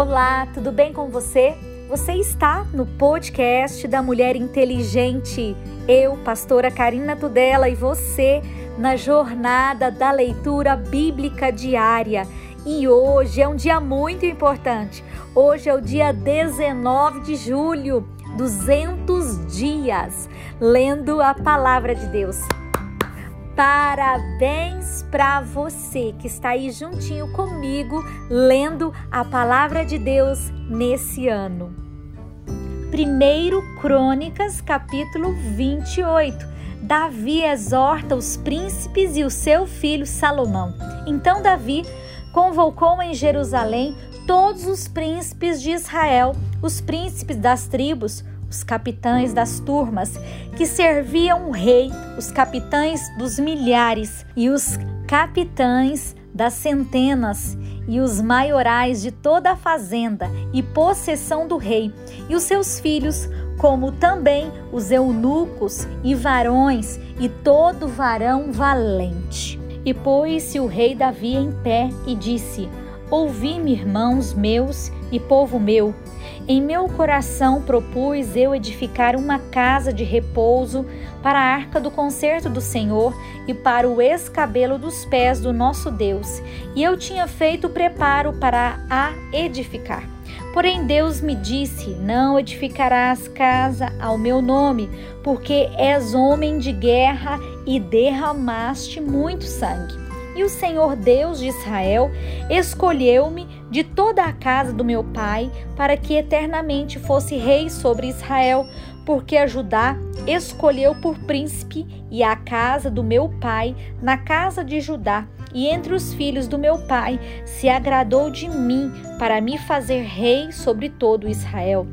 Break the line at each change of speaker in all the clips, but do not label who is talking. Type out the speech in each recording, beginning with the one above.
Olá, tudo bem com você? Você está no podcast da Mulher Inteligente. Eu, pastora Karina Tudela, e você na jornada da leitura bíblica diária. E hoje é um dia muito importante. Hoje é o dia 19 de julho, 200 dias lendo a palavra de Deus. Parabéns para você que está aí juntinho comigo lendo a palavra de Deus nesse ano. Primeiro Crônicas, capítulo 28. Davi exorta os príncipes e o seu filho Salomão. Então Davi convocou em Jerusalém todos os príncipes de Israel, os príncipes das tribos, os capitães das turmas que serviam o rei, os capitães dos milhares e os capitães das centenas e os maiorais de toda a fazenda e possessão do rei e os seus filhos, como também os eunucos e varões e todo varão valente. E pôs-se o rei Davi em pé e disse: Ouvi-me, irmãos meus e povo meu, em meu coração propus eu edificar uma casa de repouso para a arca do concerto do Senhor e para o escabelo dos pés do nosso Deus, e eu tinha feito preparo para a edificar. Porém, Deus me disse: Não edificarás casa ao meu nome, porque és homem de guerra e derramaste muito sangue. E o Senhor Deus de Israel escolheu-me de toda a casa do meu pai para que eternamente fosse rei sobre Israel, porque a Judá escolheu por príncipe e a casa do meu pai na casa de Judá e entre os filhos do meu pai se agradou de mim para me fazer rei sobre todo Israel.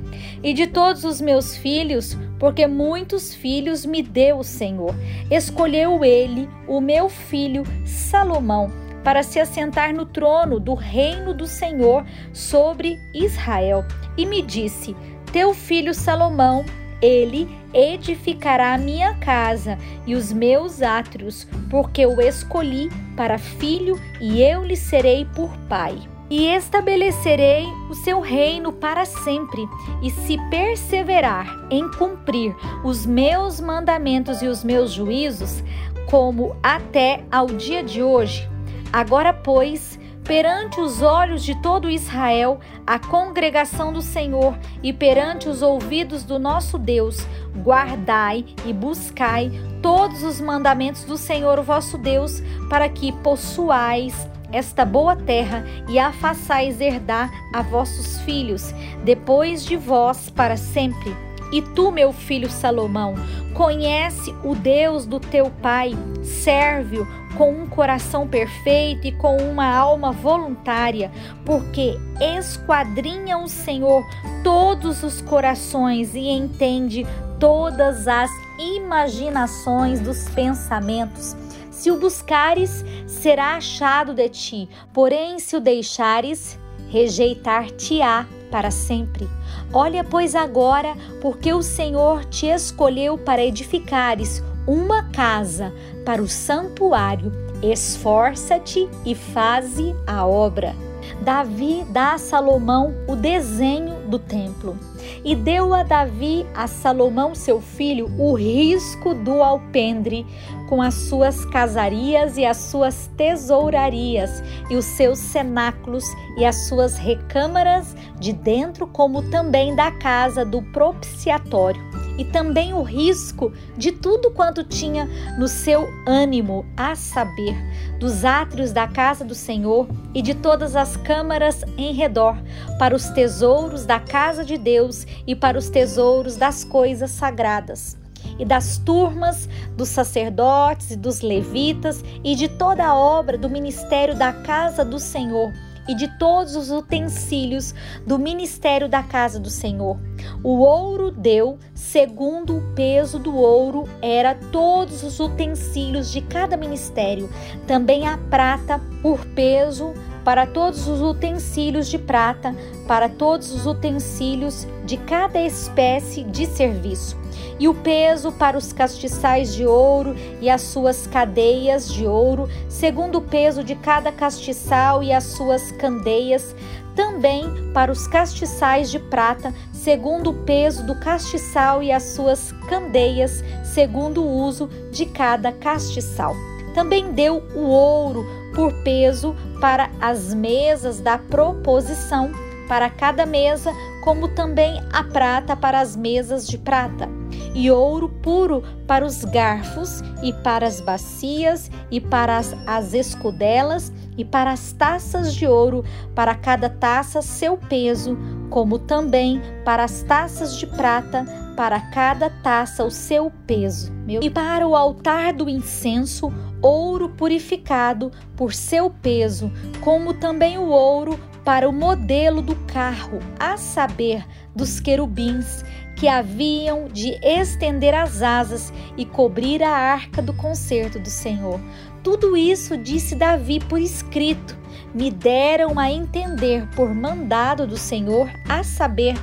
E de todos os meus filhos, porque muitos filhos me deu o Senhor, escolheu ele, o meu filho Salomão, para se assentar no trono do reino do Senhor sobre Israel. E me disse: Teu filho Salomão ele edificará a minha casa e os meus átrios, porque o escolhi para filho e eu lhe serei por pai. E estabelecerei o seu reino para sempre, e se perseverar em cumprir os meus mandamentos e os meus juízos, como até ao dia de hoje. Agora, pois, perante os olhos de todo Israel, a congregação do Senhor, e perante os ouvidos do nosso Deus, guardai e buscai todos os mandamentos do Senhor, o vosso Deus, para que possuais esta boa terra e a façais herdar a vossos filhos, depois de vós para sempre. E tu, meu filho Salomão, conhece o Deus do teu pai, serve-o com um coração perfeito e com uma alma voluntária, porque esquadrinha o Senhor todos os corações e entende todas as imaginações dos pensamentos. Se o buscares, será achado de ti, porém, se o deixares, rejeitar-te-á para sempre. Olha, pois, agora, porque o Senhor te escolheu para edificares uma casa para o santuário, esforça-te e faze a obra. Davi dá a Salomão o desenho do templo. E deu a Davi, a Salomão, seu filho, o risco do alpendre, com as suas casarias e as suas tesourarias, e os seus cenáculos e as suas recâmaras de dentro, como também da casa do propiciatório e também o risco de tudo quanto tinha no seu ânimo, a saber, dos átrios da casa do Senhor e de todas as câmaras em redor, para os tesouros da casa de Deus e para os tesouros das coisas sagradas e das turmas dos sacerdotes e dos levitas e de toda a obra do ministério da casa do Senhor e de todos os utensílios do ministério da casa do Senhor. O ouro deu, segundo o peso do ouro, era todos os utensílios de cada ministério. Também a prata, por peso, para todos os utensílios de prata, para todos os utensílios de cada espécie de serviço e o peso para os castiçais de ouro e as suas cadeias de ouro, segundo o peso de cada castiçal e as suas candeias, também para os castiçais de prata, segundo o peso do castiçal e as suas candeias, segundo o uso de cada castiçal. Também deu o ouro por peso para as mesas da proposição, para cada mesa, como também a prata para as mesas de prata, e ouro puro para os garfos, e para as bacias, e para as, as escudelas, e para as taças de ouro, para cada taça seu peso, como também para as taças de prata, para cada taça o seu peso. E para o altar do incenso, ouro purificado por seu peso, como também o ouro para o modelo do carro, a saber, dos querubins, que haviam de estender as asas e cobrir a arca do concerto do Senhor. Tudo isso disse Davi por escrito. Me deram a entender por mandado do Senhor, a saber,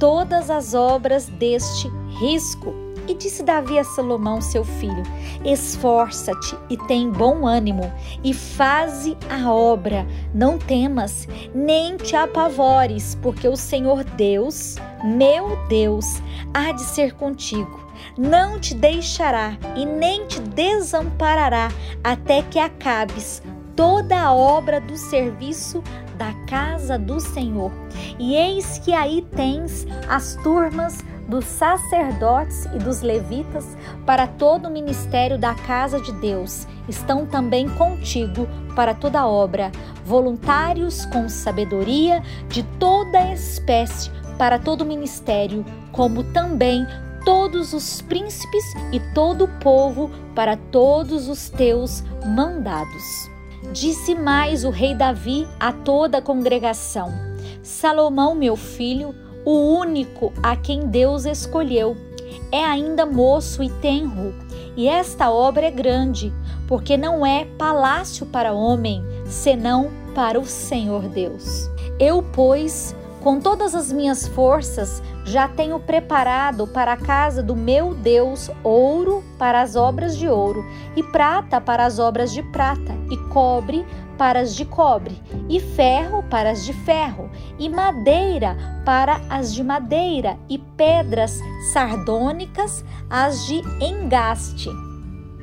todas as obras deste risco. E disse Davi a Salomão, seu filho: Esforça-te e tem bom ânimo, e faze a obra. Não temas, nem te apavores, porque o Senhor Deus, meu Deus, há de ser contigo não te deixará e nem te desamparará até que acabes toda a obra do serviço da casa do Senhor. E eis que aí tens as turmas dos sacerdotes e dos levitas para todo o ministério da casa de Deus. Estão também contigo para toda a obra, voluntários com sabedoria de toda espécie para todo o ministério, como também todos os príncipes e todo o povo para todos os teus mandados. Disse mais o rei Davi a toda a congregação: Salomão, meu filho, o único a quem Deus escolheu, é ainda moço e tenro, e esta obra é grande, porque não é palácio para homem, senão para o Senhor Deus. Eu, pois, com todas as minhas forças, já tenho preparado para a casa do meu Deus ouro para as obras de ouro, e prata para as obras de prata, e cobre para as de cobre, e ferro para as de ferro, e madeira para as de madeira, e pedras sardônicas as de engaste,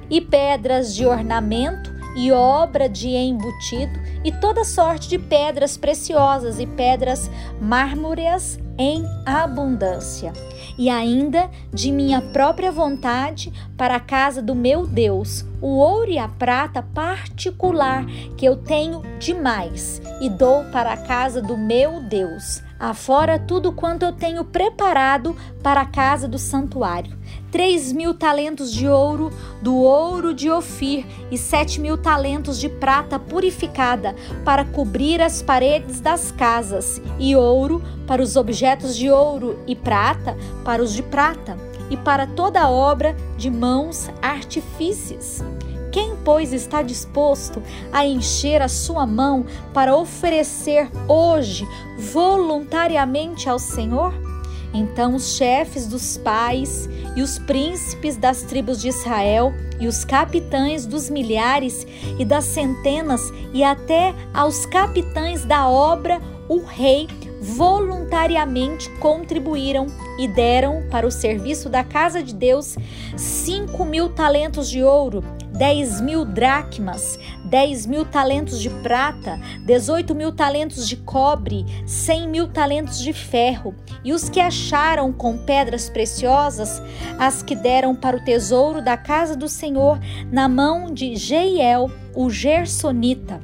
e pedras de ornamento e obra de embutido, e toda sorte de pedras preciosas e pedras mármoreas em abundância. E ainda de minha própria vontade para a casa do meu Deus, o ouro e a prata particular que eu tenho demais, e dou para a casa do meu Deus afora tudo quanto eu tenho preparado para a casa do santuário. Três mil talentos de ouro, do ouro de Ofir, e sete mil talentos de prata purificada, para cobrir as paredes das casas, e ouro para os objetos de ouro, e prata para os de prata, e para toda obra de mãos artifícios. Quem, pois, está disposto a encher a sua mão para oferecer hoje voluntariamente ao Senhor? Então os chefes dos pais e os príncipes das tribos de Israel e os capitães dos milhares e das centenas e até aos capitães da obra, o rei voluntariamente contribuíram e deram para o serviço da casa de Deus cinco mil talentos de ouro 10 mil dracmas, 10 mil talentos de prata, 18 mil talentos de cobre, 100 mil talentos de ferro, e os que acharam com pedras preciosas, as que deram para o tesouro da casa do Senhor, na mão de Jeiel, o Gersonita.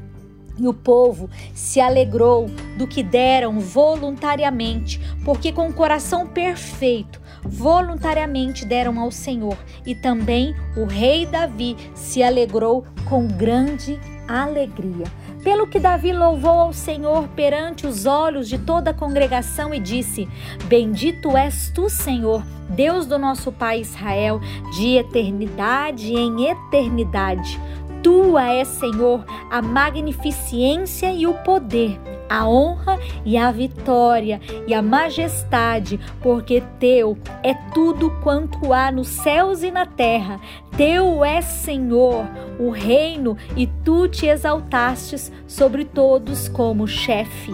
E o povo se alegrou do que deram voluntariamente, porque com o coração perfeito voluntariamente deram ao Senhor. E também o rei Davi se alegrou com grande alegria. Pelo que Davi louvou ao Senhor perante os olhos de toda a congregação e disse: Bendito és tu, Senhor, Deus do nosso pai Israel, de eternidade em eternidade. Tua é, Senhor, a magnificência e o poder a honra e a vitória e a majestade, porque teu é tudo quanto há nos céus e na terra. Teu é, Senhor, o reino, e tu te exaltastes sobre todos como chefe.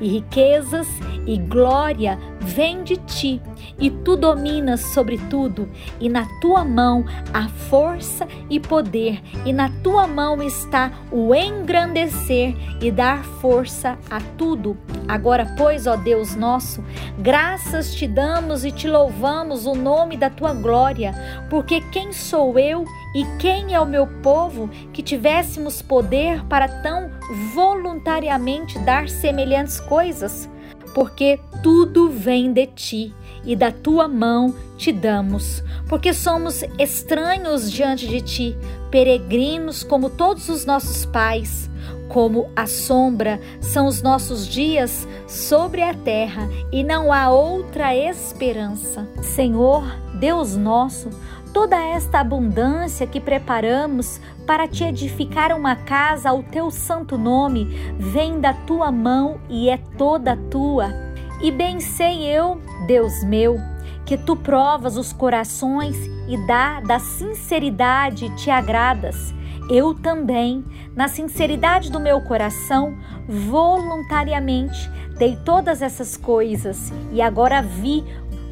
e riquezas e glória vêm de ti, e tu dominas sobre tudo, e na tua mão há força e poder, e na tua mão está o engrandecer e dar força a tudo. Agora, pois, ó Deus nosso, graças te damos e te louvamos o nome da tua glória, porque quem sou eu e quem é o meu povo que tivéssemos poder para tão voluntariamente dar semelhantes coisas? Porque tudo vem de ti e da tua mão te damos, porque somos estranhos diante de ti, peregrinos como todos os nossos pais. Como a sombra são os nossos dias sobre a terra e não há outra esperança. Senhor, Deus nosso, toda esta abundância que preparamos para te edificar uma casa ao teu santo nome vem da tua mão e é toda tua. E bem sei eu, Deus meu, que tu provas os corações e dá da sinceridade te agradas. Eu também, na sinceridade do meu coração, voluntariamente dei todas essas coisas e agora vi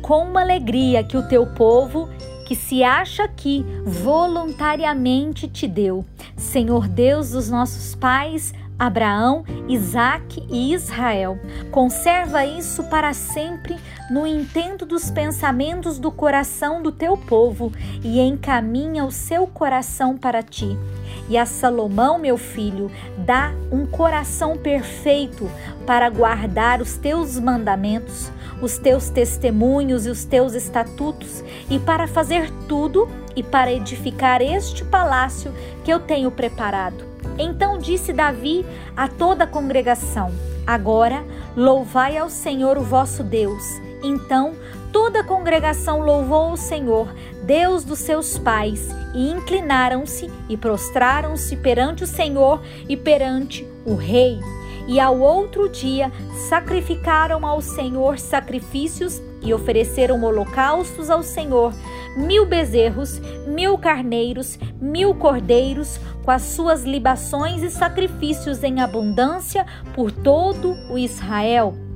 com uma alegria que o teu povo que se acha aqui voluntariamente te deu. Senhor Deus dos nossos pais, Abraão, Isaque e Israel. Conserva isso para sempre no intento dos pensamentos do coração do teu povo e encaminha o seu coração para ti. E a Salomão, meu filho, dá um coração perfeito para guardar os teus mandamentos, os teus testemunhos e os teus estatutos, e para fazer tudo e para edificar este palácio que eu tenho preparado. Então disse Davi a toda a congregação: Agora louvai ao Senhor o vosso Deus. Então toda a congregação louvou o Senhor, Deus dos seus pais, e inclinaram-se e prostraram-se perante o Senhor e perante o rei. E ao outro dia sacrificaram ao Senhor sacrifícios e ofereceram holocaustos ao Senhor, mil bezerros, mil carneiros, mil cordeiros, com as suas libações e sacrifícios em abundância por todo o Israel.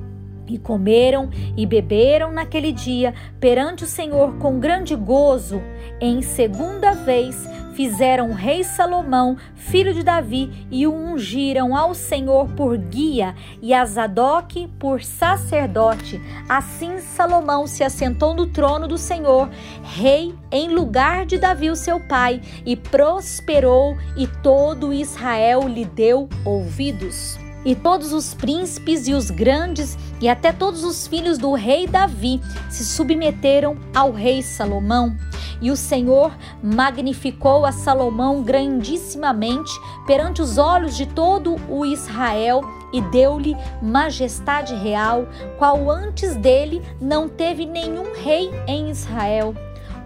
E comeram e beberam naquele dia perante o Senhor com grande gozo. Em segunda vez fizeram o rei Salomão, filho de Davi, e o ungiram ao Senhor por guia e a Zadok por sacerdote. Assim Salomão se assentou no trono do Senhor, rei em lugar de Davi, o seu pai, e prosperou, e todo Israel lhe deu ouvidos. E todos os príncipes e os grandes e até todos os filhos do rei Davi se submeteram ao rei Salomão. E o Senhor magnificou a Salomão grandissimamente perante os olhos de todo o Israel e deu-lhe majestade real, qual antes dele não teve nenhum rei em Israel.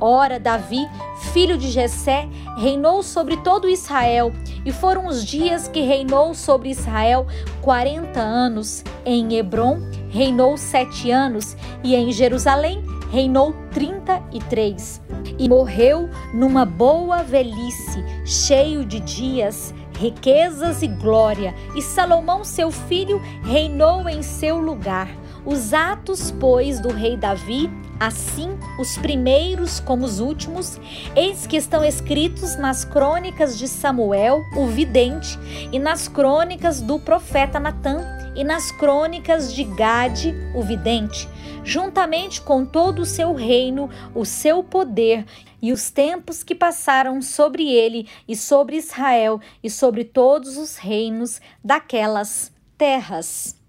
Ora, Davi, filho de Jessé, reinou sobre todo Israel, e foram os dias que reinou sobre Israel quarenta anos. Em Hebron reinou sete anos, e em Jerusalém reinou trinta e três. E morreu numa boa velhice, cheio de dias, riquezas e glória, e Salomão, seu filho, reinou em seu lugar. Os atos, pois, do rei Davi Assim, os primeiros como os últimos, eis que estão escritos nas crônicas de Samuel, o vidente, e nas crônicas do profeta Natã, e nas crônicas de Gade, o vidente, juntamente com todo o seu reino, o seu poder e os tempos que passaram sobre ele e sobre Israel e sobre todos os reinos daquelas terras.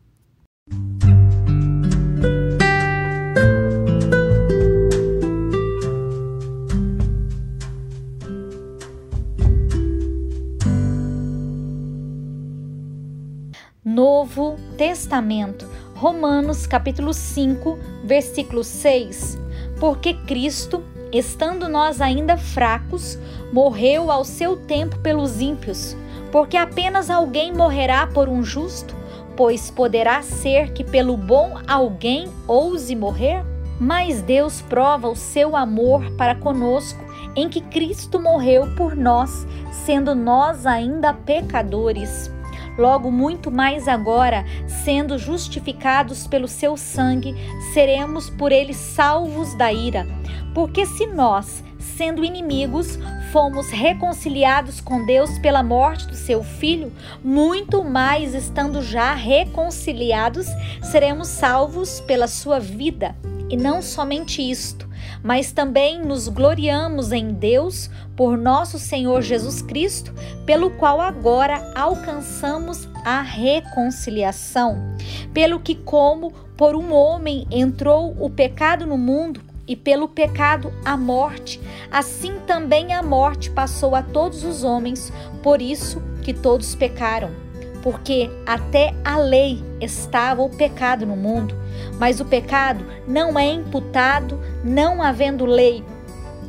Novo Testamento, Romanos capítulo 5, versículo 6. Porque Cristo, estando nós ainda fracos, morreu ao seu tempo pelos ímpios, porque apenas alguém morrerá por um justo, pois poderá ser que pelo bom alguém ouse morrer? Mas Deus prova o seu amor para conosco em que Cristo morreu por nós, sendo nós ainda pecadores. Logo muito mais agora, sendo justificados pelo seu sangue, seremos por ele salvos da ira. Porque se nós, sendo inimigos, fomos reconciliados com Deus pela morte do seu filho, muito mais estando já reconciliados, seremos salvos pela sua vida. E não somente isto, mas também nos gloriamos em Deus por nosso Senhor Jesus Cristo, pelo qual agora alcançamos a reconciliação. Pelo que, como por um homem entrou o pecado no mundo, e pelo pecado a morte, assim também a morte passou a todos os homens, por isso que todos pecaram. Porque até a lei estava o pecado no mundo, mas o pecado não é imputado, não havendo lei.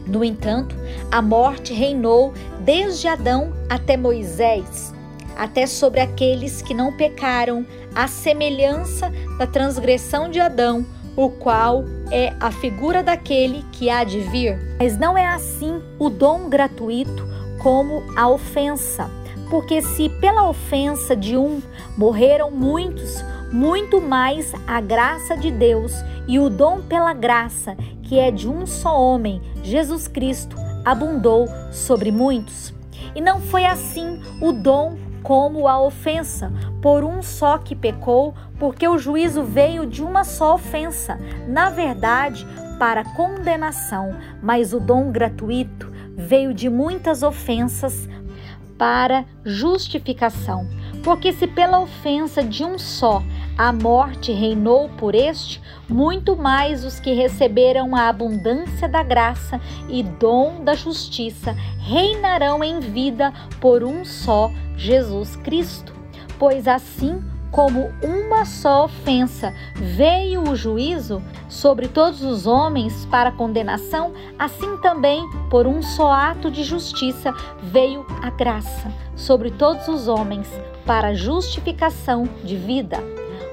No entanto, a morte reinou desde Adão até Moisés, até sobre aqueles que não pecaram, à semelhança da transgressão de Adão o qual é a figura daquele que há de vir. Mas não é assim o dom gratuito como a ofensa. Porque se pela ofensa de um morreram muitos, muito mais a graça de Deus e o dom pela graça, que é de um só homem, Jesus Cristo, abundou sobre muitos. E não foi assim o dom como a ofensa, por um só que pecou, porque o juízo veio de uma só ofensa, na verdade, para condenação, mas o dom gratuito veio de muitas ofensas para justificação. Porque se pela ofensa de um só a morte reinou por este, muito mais os que receberam a abundância da graça e dom da justiça reinarão em vida por um só Jesus Cristo. Pois assim como uma só ofensa veio o juízo sobre todos os homens para condenação, assim também por um só ato de justiça veio a graça sobre todos os homens para justificação de vida.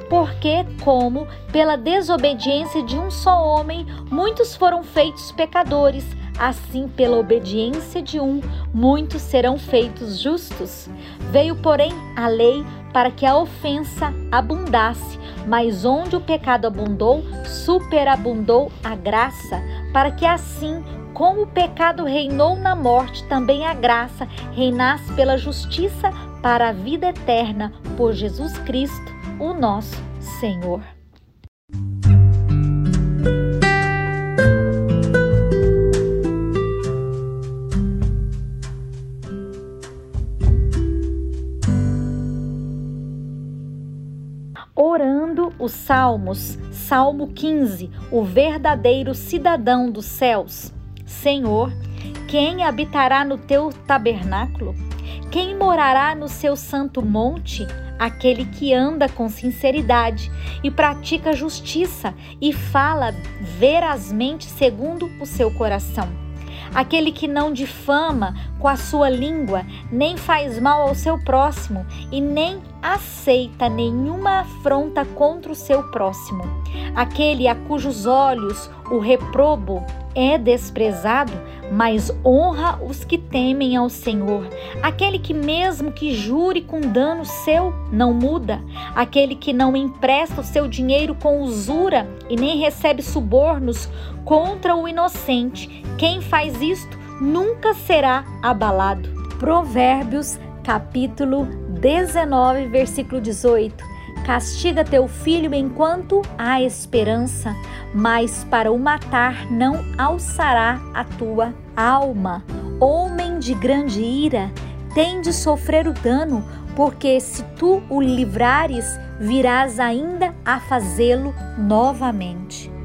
Porque, como pela desobediência de um só homem muitos foram feitos pecadores, assim pela obediência de um muitos serão feitos justos. Veio, porém, a lei para que a ofensa abundasse, mas onde o pecado abundou, superabundou a graça, para que assim como o pecado reinou na morte, também a graça reinasse pela justiça para a vida eterna por Jesus Cristo, o nosso Senhor. Salmos, Salmo 15, o verdadeiro cidadão dos céus. Senhor, quem habitará no teu tabernáculo? Quem morará no seu santo monte? Aquele que anda com sinceridade e pratica justiça e fala verazmente segundo o seu coração. Aquele que não difama com a sua língua, nem faz mal ao seu próximo e nem aceita nenhuma afronta contra o seu próximo. Aquele a cujos olhos o reprobo é desprezado, mas honra os que temem ao Senhor. Aquele que, mesmo que jure com dano seu, não muda. Aquele que não empresta o seu dinheiro com usura e nem recebe subornos contra o inocente. Quem faz isto nunca será abalado. Provérbios, capítulo 19, versículo 18. Castiga teu filho enquanto há esperança, mas para o matar não alçará a tua alma. Homem de grande ira, tem de sofrer o dano, porque se tu o livrares, virás ainda a fazê-lo novamente.